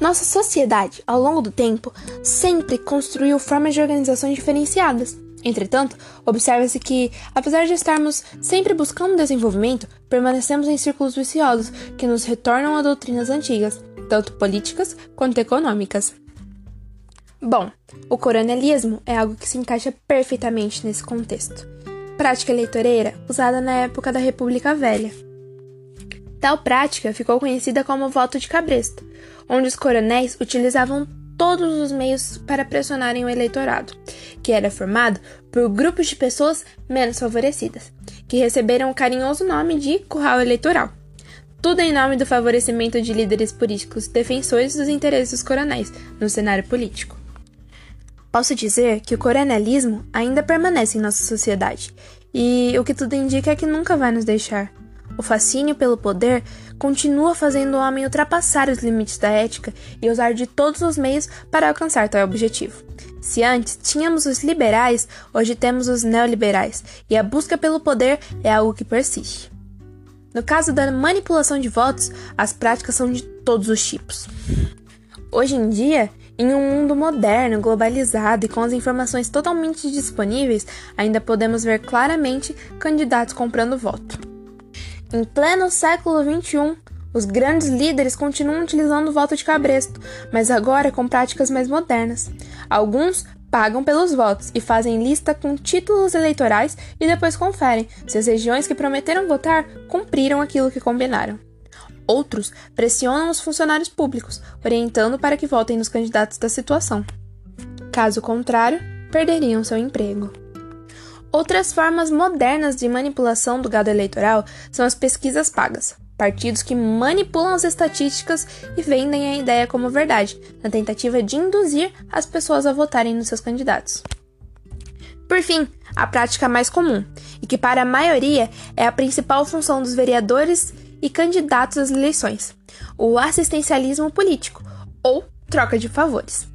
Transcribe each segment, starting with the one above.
Nossa sociedade, ao longo do tempo, sempre construiu formas de organizações diferenciadas. Entretanto, observa-se que, apesar de estarmos sempre buscando desenvolvimento, permanecemos em círculos viciosos que nos retornam a doutrinas antigas, tanto políticas quanto econômicas. Bom, o coronelismo é algo que se encaixa perfeitamente nesse contexto. Prática eleitoreira usada na época da República Velha. Tal prática ficou conhecida como voto de cabresto, onde os coronéis utilizavam todos os meios para pressionarem o eleitorado, que era formado por grupos de pessoas menos favorecidas, que receberam o carinhoso nome de curral eleitoral. Tudo em nome do favorecimento de líderes políticos defensores dos interesses dos coronéis no cenário político. Posso dizer que o coronelismo ainda permanece em nossa sociedade, e o que tudo indica é que nunca vai nos deixar. O fascínio pelo poder continua fazendo o homem ultrapassar os limites da ética e usar de todos os meios para alcançar tal objetivo. Se antes tínhamos os liberais, hoje temos os neoliberais, e a busca pelo poder é algo que persiste. No caso da manipulação de votos, as práticas são de todos os tipos. Hoje em dia, em um mundo moderno, globalizado e com as informações totalmente disponíveis, ainda podemos ver claramente candidatos comprando voto. Em pleno século XXI, os grandes líderes continuam utilizando o voto de cabresto, mas agora com práticas mais modernas. Alguns pagam pelos votos e fazem lista com títulos eleitorais e depois conferem se as regiões que prometeram votar cumpriram aquilo que combinaram. Outros pressionam os funcionários públicos, orientando para que votem nos candidatos da situação. Caso contrário, perderiam seu emprego. Outras formas modernas de manipulação do gado eleitoral são as pesquisas pagas, partidos que manipulam as estatísticas e vendem a ideia como verdade, na tentativa de induzir as pessoas a votarem nos seus candidatos. Por fim, a prática mais comum, e que para a maioria é a principal função dos vereadores e candidatos às eleições, o assistencialismo político, ou troca de favores.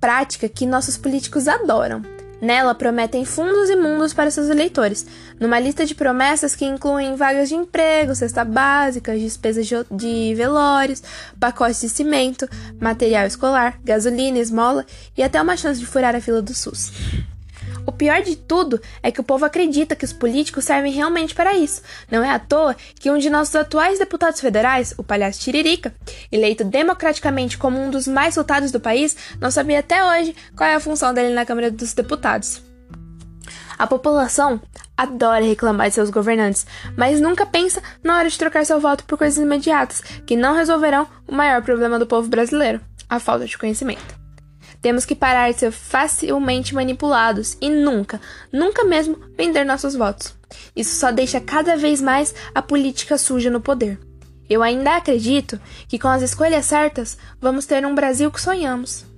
Prática que nossos políticos adoram Nela prometem fundos e mundos para seus eleitores, numa lista de promessas que incluem vagas de emprego, cesta básica, despesas de velórios, pacotes de cimento, material escolar, gasolina, esmola e até uma chance de furar a fila do SUS. O pior de tudo é que o povo acredita que os políticos servem realmente para isso. Não é à toa que um de nossos atuais deputados federais, o palhaço Tiririca, eleito democraticamente como um dos mais votados do país, não sabia até hoje qual é a função dele na Câmara dos Deputados. A população adora reclamar de seus governantes, mas nunca pensa na hora de trocar seu voto por coisas imediatas que não resolverão o maior problema do povo brasileiro: a falta de conhecimento. Temos que parar de ser facilmente manipulados e nunca, nunca mesmo vender nossos votos. Isso só deixa cada vez mais a política suja no poder. Eu ainda acredito que com as escolhas certas vamos ter um Brasil que sonhamos.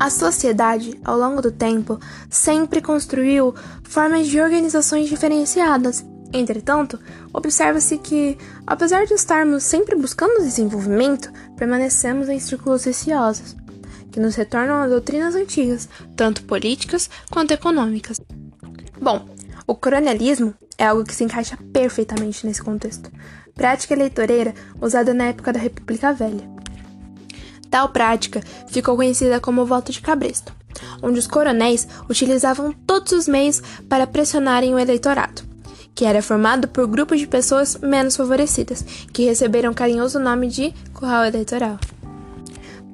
A sociedade, ao longo do tempo, sempre construiu formas de organizações diferenciadas. Entretanto, observa-se que, apesar de estarmos sempre buscando desenvolvimento, permanecemos em círculos viciosos, que nos retornam a doutrinas antigas, tanto políticas quanto econômicas. Bom, o coronelismo é algo que se encaixa perfeitamente nesse contexto. Prática eleitoreira usada na época da República Velha. Tal prática ficou conhecida como voto de cabresto, onde os coronéis utilizavam todos os meios para pressionarem o eleitorado, que era formado por grupos de pessoas menos favorecidas, que receberam carinhoso nome de curral eleitoral.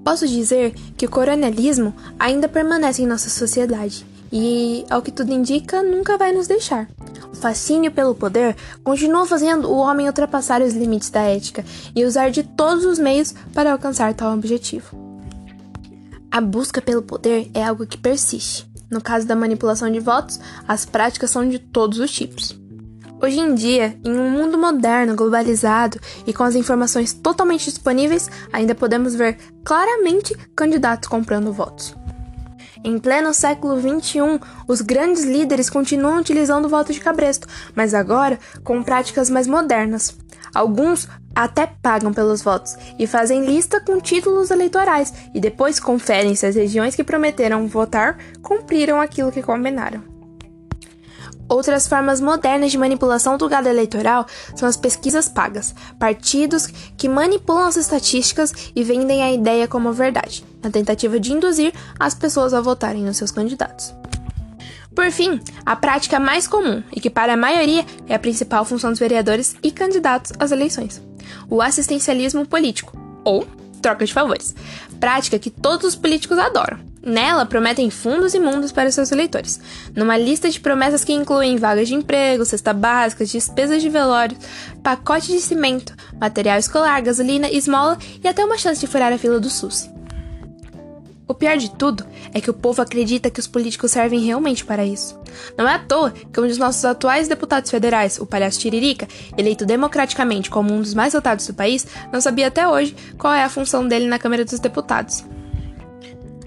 Posso dizer que o coronelismo ainda permanece em nossa sociedade e, ao que tudo indica, nunca vai nos deixar. Fascínio pelo poder continua fazendo o homem ultrapassar os limites da ética e usar de todos os meios para alcançar tal objetivo. A busca pelo poder é algo que persiste. No caso da manipulação de votos, as práticas são de todos os tipos. Hoje em dia, em um mundo moderno, globalizado e com as informações totalmente disponíveis, ainda podemos ver claramente candidatos comprando votos. Em pleno século XXI, os grandes líderes continuam utilizando o voto de cabresto, mas agora com práticas mais modernas. Alguns até pagam pelos votos e fazem lista com títulos eleitorais e depois conferem se as regiões que prometeram votar cumpriram aquilo que combinaram. Outras formas modernas de manipulação do gado eleitoral são as pesquisas pagas, partidos que manipulam as estatísticas e vendem a ideia como verdade, na tentativa de induzir as pessoas a votarem nos seus candidatos. Por fim, a prática mais comum e que para a maioria é a principal função dos vereadores e candidatos às eleições: o assistencialismo político, ou troca de favores, prática que todos os políticos adoram. Nela, prometem fundos e mundos para seus eleitores, numa lista de promessas que incluem vagas de emprego, cesta básica, despesas de velório, pacote de cimento, material escolar, gasolina, esmola e até uma chance de furar a fila do SUS. O pior de tudo é que o povo acredita que os políticos servem realmente para isso. Não é à toa que um dos nossos atuais deputados federais, o palhaço Tiririca, eleito democraticamente como um dos mais votados do país, não sabia até hoje qual é a função dele na Câmara dos Deputados.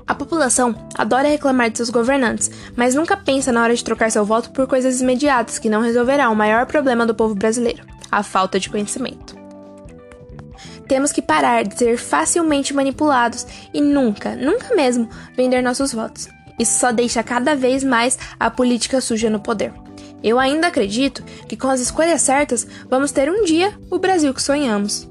A população adora reclamar de seus governantes, mas nunca pensa na hora de trocar seu voto por coisas imediatas que não resolverão o maior problema do povo brasileiro: a falta de conhecimento. Temos que parar de ser facilmente manipulados e nunca, nunca mesmo vender nossos votos. Isso só deixa cada vez mais a política suja no poder. Eu ainda acredito que com as escolhas certas vamos ter um dia o Brasil que sonhamos.